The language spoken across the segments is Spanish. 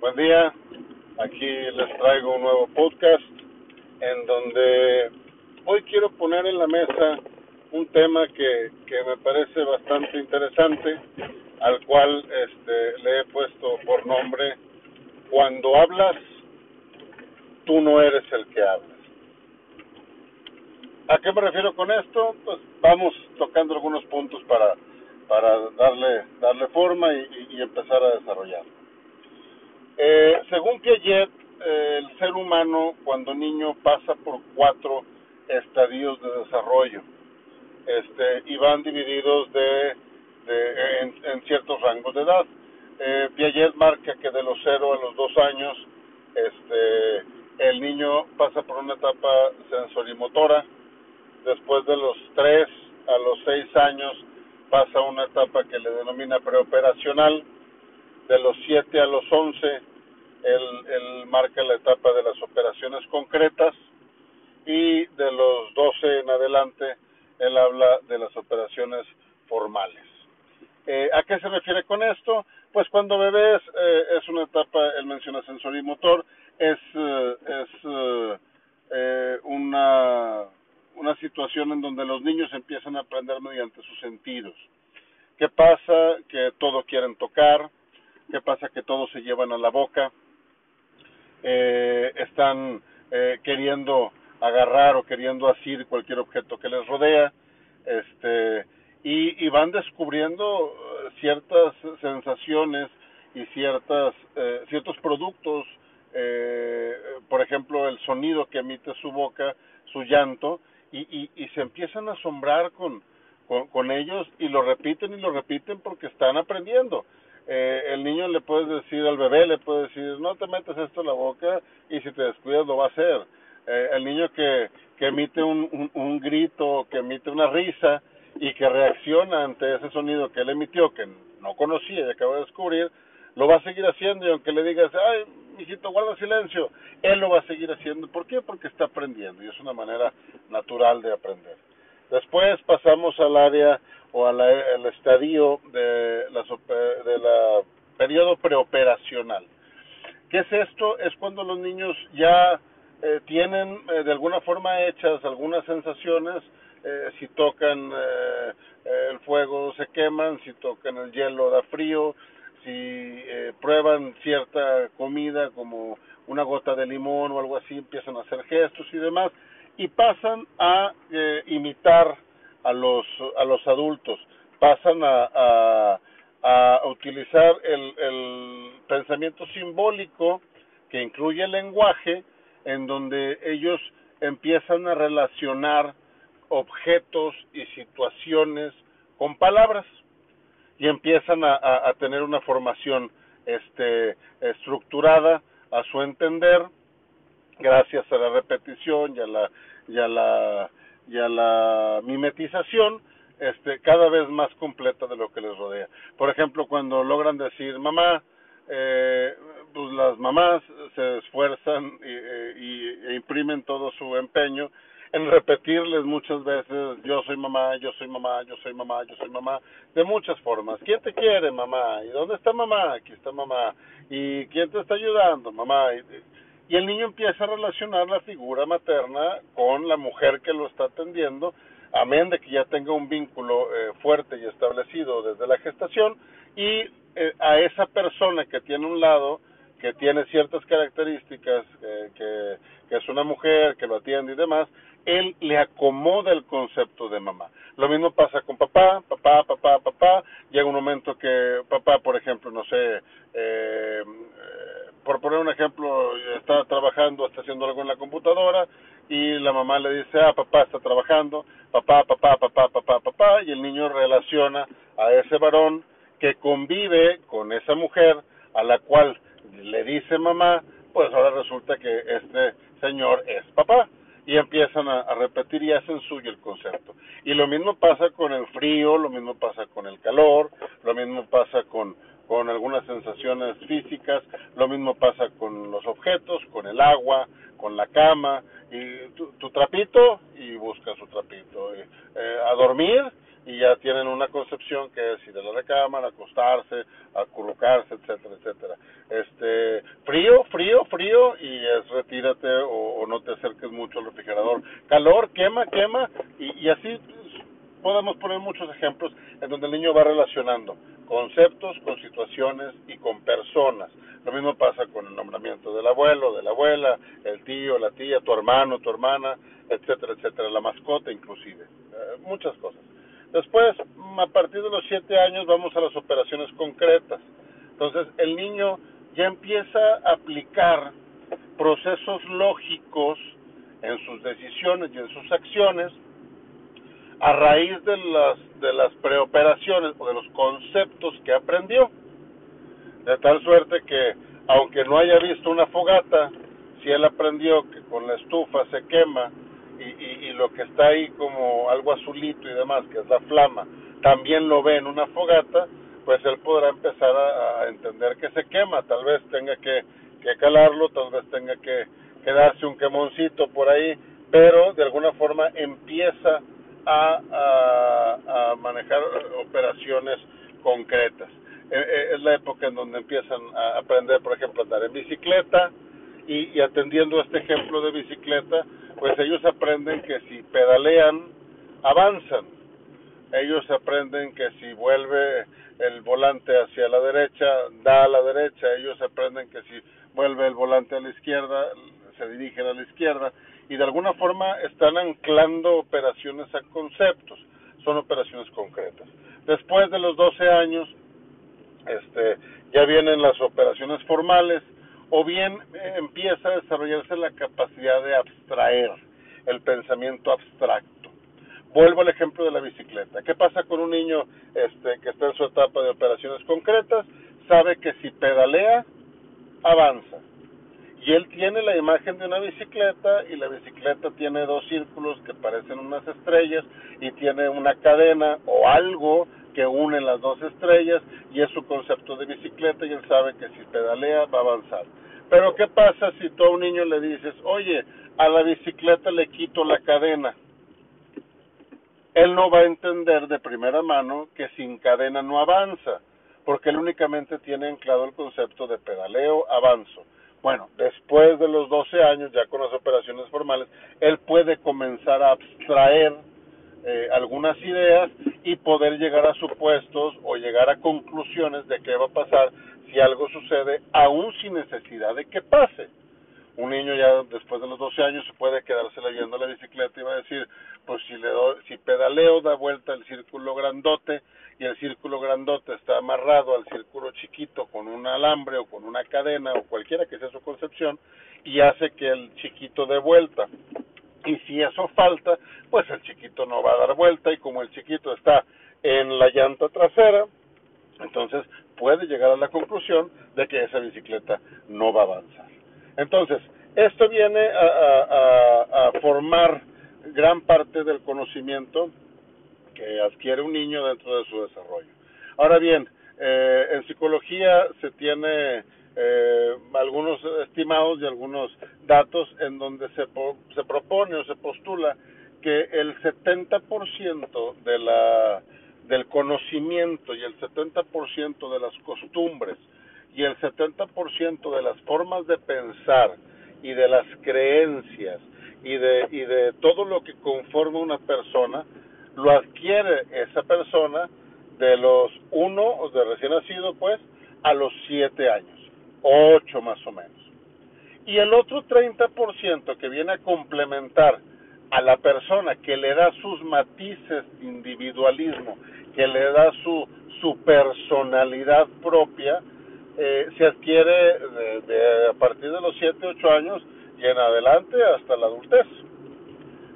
Buen día, aquí les traigo un nuevo podcast en donde hoy quiero poner en la mesa un tema que, que me parece bastante interesante, al cual este, le he puesto por nombre Cuando hablas, tú no eres el que hablas. ¿A qué me refiero con esto? Pues vamos tocando algunos puntos para, para darle, darle forma y, y empezar a desarrollarlo. Eh, según Piaget, eh, el ser humano cuando niño pasa por cuatro estadios de desarrollo este, y van divididos de, de en, ciertos rangos de edad. Eh, Piaget marca que de los cero a los dos años este, el niño pasa por una etapa sensorimotora, después de los tres a los seis años pasa una etapa que le denomina preoperacional, de los 7 a los 11, él, él, marca la etapa de las operaciones concretas y de los 12 en adelante, él habla de las operaciones formales. Eh, ¿A qué se refiere con esto? Pues cuando bebés eh, es una etapa, él menciona sensorimotor, es, eh, es eh, una, una situación en donde los niños empiezan a aprender mediante sus sentidos. ¿Qué pasa? Que todo quieren tocar, ¿Qué pasa? Que todos se llevan a la boca, eh, están eh, queriendo agarrar o queriendo asir cualquier objeto que les rodea, este, y, y van descubriendo ciertas sensaciones y ciertas, eh, ciertos productos, eh, por ejemplo, el sonido que emite su boca, su llanto, y, y, y se empiezan a asombrar con, con, ellos y lo repiten y lo repiten porque están aprendiendo eh, el niño le puedes decir al bebé, le puedes decir, no te metes esto en la boca y si te descuidas lo va a hacer. Eh, el niño que, que emite un, un grito, que emite una risa y que reacciona ante ese sonido que él emitió, que no conocía y acaba de descubrir, lo va a seguir haciendo y aunque le digas, ay, mijito, guarda silencio, él lo va a seguir haciendo. ¿Por qué? Porque está aprendiendo y es una manera natural de aprender. Después pasamos al área o al estadio de la, de la periodo preoperacional. ¿Qué es esto? Es cuando los niños ya eh, tienen eh, de alguna forma hechas algunas sensaciones, eh, si tocan eh, el fuego se queman, si tocan el hielo da frío, si eh, prueban cierta comida como una gota de limón o algo así, empiezan a hacer gestos y demás, y pasan a eh, imitar a los a los adultos pasan a, a, a utilizar el, el pensamiento simbólico que incluye el lenguaje en donde ellos empiezan a relacionar objetos y situaciones con palabras y empiezan a, tener una formación este estructurada a su entender gracias a la repetición y a la y a la y a la mimetización este cada vez más completa de lo que les rodea. Por ejemplo, cuando logran decir mamá, eh, pues las mamás se esfuerzan y, y, e imprimen todo su empeño en repetirles muchas veces yo soy mamá, yo soy mamá, yo soy mamá, yo soy mamá, de muchas formas. ¿Quién te quiere, mamá? ¿Y dónde está mamá? Aquí está mamá. ¿Y quién te está ayudando, mamá? Y, el niño empieza a relacionar la figura materna con la mujer que lo está atendiendo, amén de que ya tenga un vínculo eh, fuerte y establecido desde la gestación, y eh, a esa persona que tiene un lado, que tiene ciertas características, eh, que, que es una mujer, que lo atiende y demás, él le acomoda el concepto de mamá. Lo mismo pasa con papá, papá, papá, papá. Llega un momento que papá, por ejemplo, no sé, eh, por poner un ejemplo, está trabajando, está haciendo algo en la computadora y la mamá le dice, ah, papá está trabajando, papá, papá, papá, papá, papá, y el niño relaciona a ese varón que convive con esa mujer a la cual le dice mamá, pues ahora resulta que este señor es papá y empiezan a, repetir y hacen suyo el concepto. Y lo mismo pasa con el frío, lo mismo pasa con el calor, lo mismo pasa con, con algunas sensaciones físicas, lo mismo pasa con los objetos, con el agua, con la cama, y tu, trapito y busca su trapito, eh, a dormir y ya tienen una concepción que es ir a la recámara, acostarse, acurrucarse, etcétera, etcétera. Este, frío, frío, frío y es retírate o, no te acerques mucho al refrigerador. Calor, quema, quema y, y así podemos poner muchos ejemplos en donde el niño va relacionando conceptos con situaciones y con personas. Lo mismo pasa con el nombramiento del abuelo, de la abuela, el tío, la tía, tu hermano, tu hermana, etcétera, etcétera, la mascota inclusive, eh, muchas cosas. Después, a partir de los siete años, vamos a las operaciones concretas. Entonces, el niño ya empieza a aplicar procesos lógicos en sus decisiones y en sus acciones a raíz de las, de las preoperaciones o de los conceptos que aprendió. De tal suerte que, aunque no haya visto una fogata, si él aprendió que con la estufa se quema y, y, lo que está ahí como algo azulito y demás, que es la flama, también lo ve en una fogata, pues él podrá empezar a, entender que se quema, tal vez tenga que, que calarlo, tal vez tenga que, que, darse un quemoncito por ahí, pero de alguna forma empieza a, a, manejar operaciones concretas. E, e, es la época en donde empiezan a aprender, por ejemplo, a andar en bicicleta y, y atendiendo este ejemplo de bicicleta, pues ellos aprenden que si pedalean, avanzan. Ellos aprenden que si vuelve el volante hacia la derecha, da a la derecha. Ellos aprenden que si vuelve el volante a la izquierda, se dirigen a la izquierda. Y de alguna forma están anclando operaciones a conceptos. Son operaciones concretas. Después de los 12 años, este, ya vienen las operaciones formales, o bien eh, empieza a desarrollarse la capacidad de abstraer el pensamiento abstracto. Vuelvo al ejemplo de la bicicleta. ¿Qué pasa con un niño este, que está en su etapa de operaciones concretas? Sabe que si pedalea, avanza. Y él tiene la imagen de una bicicleta y la bicicleta tiene dos círculos que parecen unas estrellas y tiene una cadena o algo que une las dos estrellas y es su concepto de bicicleta y él sabe que si pedalea va a avanzar. Pero ¿qué pasa si tú a un niño le dices, oye, a la bicicleta le quito la cadena? Él no va a entender de primera mano que sin cadena no avanza, porque él únicamente tiene anclado el concepto de pedaleo, avanzo. Bueno, después de los 12 años, ya con las operaciones formales, él puede comenzar a abstraer eh, algunas ideas y poder llegar a supuestos o llegar a conclusiones de qué va a pasar si algo sucede, aún sin necesidad de que pase. Un niño ya después de los 12 años se puede quedarse leyendo la bicicleta y va a decir, pues si le si pedaleo da vuelta el círculo grandote y el círculo grandote está amarrado al círculo chiquito con un alambre o con una cadena o cualquiera que sea su concepción y hace que el chiquito dé vuelta y si eso falta, pues el chiquito no va a dar vuelta y como el chiquito está en la llanta trasera, entonces puede llegar a la conclusión de que esa bicicleta no va a avanzar. Entonces, esto viene a, formar gran parte del conocimiento que adquiere un niño dentro de su desarrollo. Ahora bien, eh, en psicología se tiene eh, algunos estimados y algunos datos en donde se, se propone o se postula que el 70% de la, del conocimiento y el 70% de las costumbres y el 70% de las formas de pensar y de las creencias y de, y de todo lo que conforma una persona, lo adquiere esa persona de los uno, o de recién nacido pues, a los siete años. 8 más o menos. Y el otro 30% que viene a complementar a la persona, que le da sus matices de individualismo, que le da su, su personalidad propia, eh, se adquiere de, a partir de los 7, 8 años y en adelante hasta la adultez.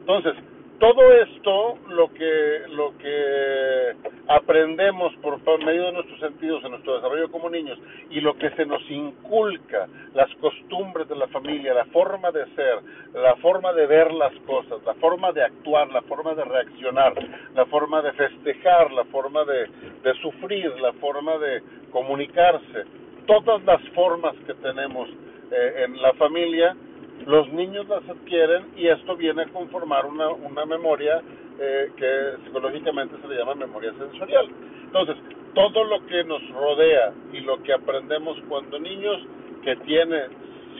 Entonces, todo esto lo que lo que aprendemos por medio de nuestros sentidos en nuestro desarrollo como niños y lo que se nos inculca las costumbres de la familia la forma de ser la forma de ver las cosas la forma de actuar la forma de reaccionar la forma de festejar la forma de, de sufrir la forma de comunicarse todas las formas que tenemos eh, en la familia los niños las adquieren y esto viene a conformar una, una memoria eh, que psicológicamente se le llama memoria sensorial. Entonces, todo lo que nos rodea y lo que aprendemos cuando niños, que tiene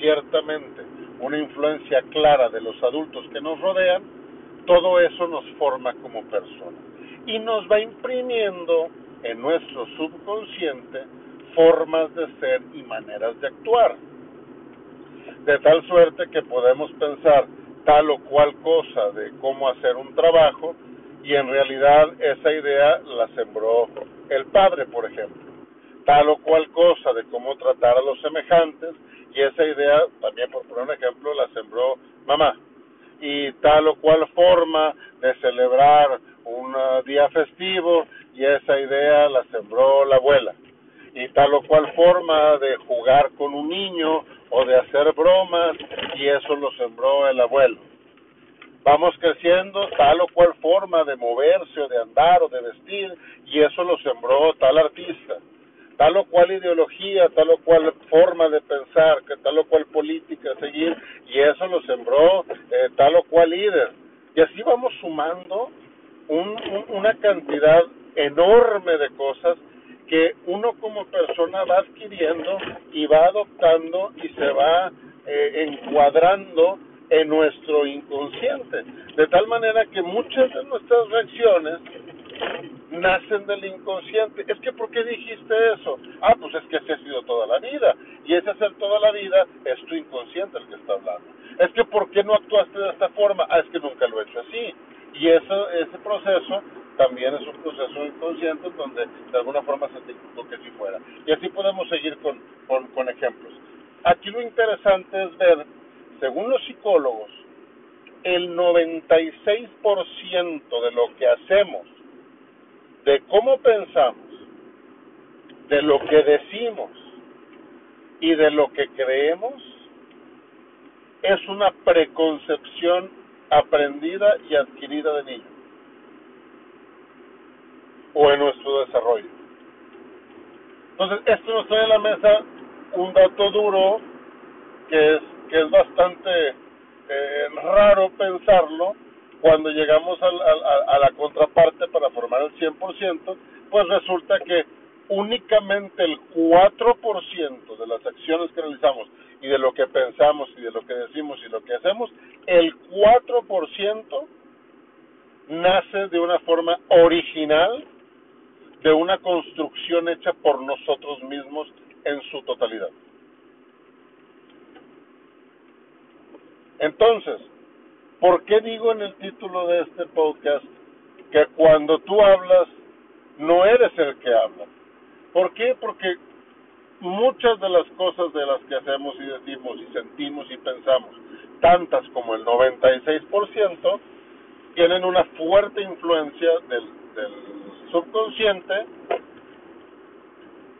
ciertamente una influencia clara de los adultos que nos rodean, todo eso nos forma como personas y nos va imprimiendo en nuestro subconsciente formas de ser y maneras de actuar de tal suerte que podemos pensar tal o cual cosa de cómo hacer un trabajo y en realidad esa idea la sembró el padre, por ejemplo. Tal o cual cosa de cómo tratar a los semejantes y esa idea, también por poner un ejemplo, la sembró mamá. Y tal o cual forma de celebrar un día festivo y esa idea la sembró la abuela. Y tal o cual forma de jugar con un niño o de hacer bromas y eso lo sembró el abuelo. Vamos creciendo tal o cual forma de moverse o de andar o de vestir y eso lo sembró tal artista. Tal o cual ideología, tal o cual forma de pensar, tal o cual política seguir y eso lo sembró eh, tal o cual líder. Y así vamos sumando una cantidad enorme de cosas que uno como persona va adquiriendo y va adoptando y se va eh, encuadrando en nuestro inconsciente. De tal manera que muchas de nuestras reacciones nacen del inconsciente. Es que, ¿por qué dijiste eso? Ah, pues es que así ha sido toda la vida. Y ese ser toda la vida es tu inconsciente el que está hablando. Es que, ¿por qué no actuaste de esta forma? Ah, es que nunca lo he hecho así. Y eso, ese proceso también es un proceso inconsciente donde de alguna forma se te que si fuera. Y así podemos seguir con, con, ejemplos. Aquí lo interesante es ver, según los psicólogos, el 96% de lo que hacemos, de cómo pensamos, de lo que decimos y de lo que creemos, es una preconcepción aprendida y adquirida de niños o en nuestro desarrollo. Entonces, esto nos trae a la mesa un dato duro que es, que es bastante eh, raro pensarlo cuando llegamos a, a, la contraparte para formar el 100%, pues resulta que únicamente el 4% de las acciones que realizamos y de lo que pensamos y de lo que decimos y lo que hacemos, el 4% nace de una forma original de una construcción hecha por nosotros mismos en su totalidad. Entonces, ¿por qué digo en el título de este podcast que cuando tú hablas no eres el que habla? ¿Por qué? Porque muchas de las cosas de las que hacemos y decimos y sentimos y pensamos, tantas como el 96%, tienen una fuerte influencia del, del subconsciente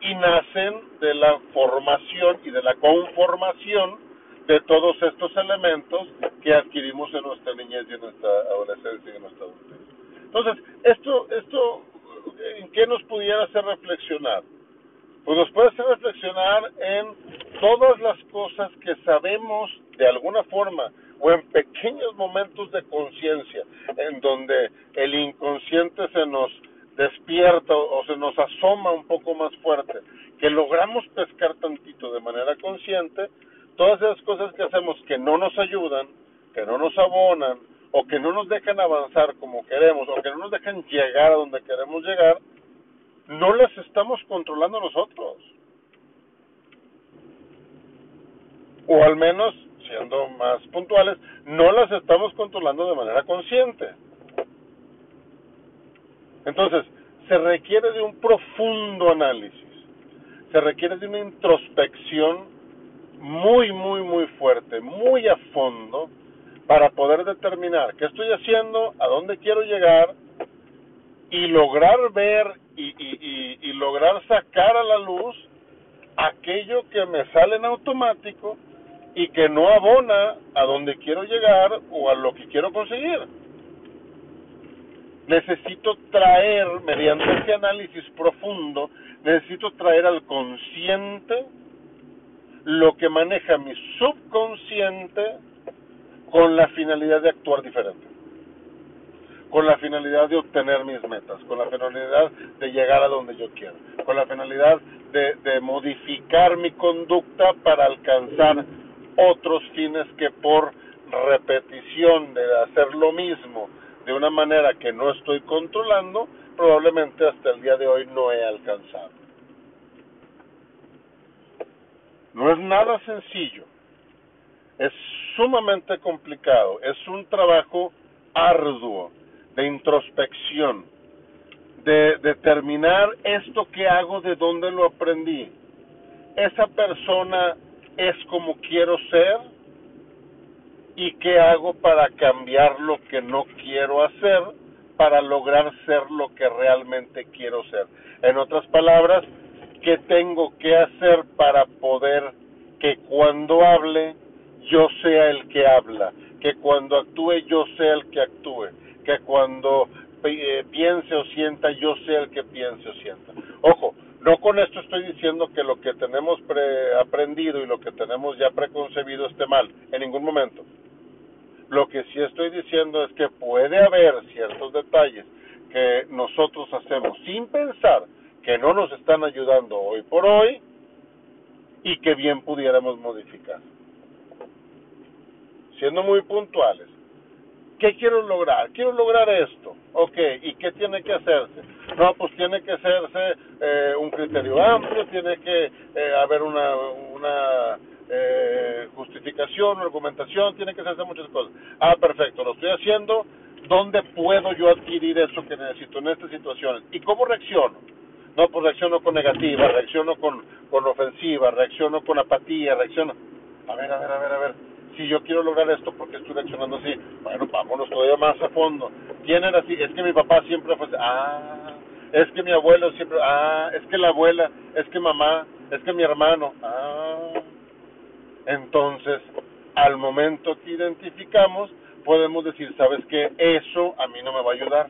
y nacen de la formación y de la conformación de todos estos elementos que adquirimos en nuestra niñez y en nuestra adolescencia y en nuestra adultez. Entonces, esto, esto, ¿en qué nos pudiera hacer reflexionar? Pues nos puede hacer reflexionar en todas las cosas que sabemos de alguna forma o en pequeños momentos de conciencia en donde el inconsciente se nos despierta o se nos asoma un poco más fuerte, que logramos pescar tantito de manera consciente, todas esas cosas que hacemos que no nos ayudan, que no nos abonan, o que no nos dejan avanzar como queremos, o que no nos dejan llegar a donde queremos llegar, no las estamos controlando nosotros. O al menos, siendo más puntuales, no las estamos controlando de manera consciente. Entonces, se requiere de un profundo análisis, se requiere de una introspección muy, muy, muy fuerte, muy a fondo, para poder determinar qué estoy haciendo, a dónde quiero llegar y lograr ver y, lograr sacar a la luz aquello que me sale en automático y que no abona a donde quiero llegar o a lo que quiero conseguir. Necesito traer, mediante ese análisis profundo, necesito traer al consciente lo que maneja mi subconsciente con la finalidad de actuar diferente, con la finalidad de obtener mis metas, con la finalidad de llegar a donde yo quiero, con la finalidad de, de modificar mi conducta para alcanzar otros fines que por repetición de hacer lo mismo de una manera que no estoy controlando, probablemente hasta el día de hoy no he alcanzado. No es nada sencillo, es sumamente complicado, es un trabajo arduo de introspección, de determinar esto que hago, de dónde lo aprendí. Esa persona es como quiero ser y qué hago para cambiar lo que no quiero hacer para lograr ser lo que realmente quiero ser. En otras palabras, ¿qué tengo que hacer para poder que cuando hable yo sea el que habla, que cuando actúe yo sea el que actúe, que cuando eh, piense o sienta yo sea el que piense o sienta. Ojo, no con esto estoy diciendo que lo que tenemos aprendido y lo que tenemos ya preconcebido esté mal, en ningún momento. Lo que sí estoy diciendo es que puede haber ciertos detalles que nosotros hacemos sin pensar que no nos están ayudando hoy por hoy y que bien pudiéramos modificar. Siendo muy puntuales, ¿Qué quiero lograr? Quiero lograr esto. Ok, ¿y qué tiene que hacerse? No, pues tiene que hacerse eh, un criterio amplio, tiene que eh, haber una, una eh, justificación, argumentación, tiene que hacerse muchas cosas. Ah, perfecto, lo estoy haciendo. ¿Dónde puedo yo adquirir eso que necesito en estas situaciones? ¿Y cómo reacciono? No, pues reacciono con negativa, reacciono con, con ofensiva, reacciono con apatía, reacciono... A ver, a ver, a ver, a ver si yo quiero lograr esto, porque estoy reaccionando así? Bueno, vámonos todavía más a fondo. ¿Quién era así? Es que mi papá siempre fue así. Ah, es que mi abuelo siempre. Ah, es que la abuela, es que mamá, es que mi hermano. Ah. Entonces, al momento que identificamos, podemos decir, ¿sabes qué? Eso a mí no me va a ayudar.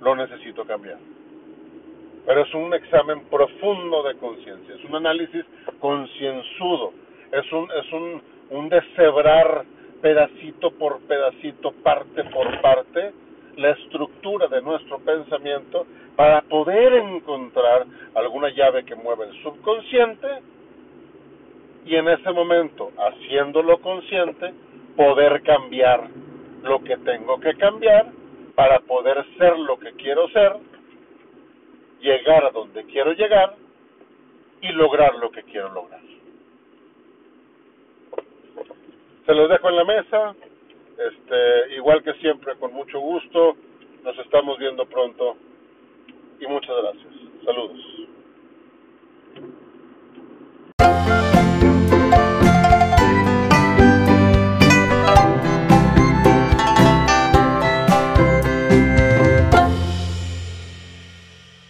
Lo necesito cambiar. Pero es un examen profundo de conciencia, es un análisis concienzudo, es un, es un un deshebrar pedacito por pedacito, parte por parte, la estructura de nuestro pensamiento para poder encontrar alguna llave que mueva el subconsciente y en ese momento, haciéndolo consciente, poder cambiar lo que tengo que cambiar para poder ser lo que quiero ser, llegar a donde quiero llegar y lograr lo que quiero lograr. Se los dejo en la mesa. Este, igual que siempre, con mucho gusto. Nos estamos viendo pronto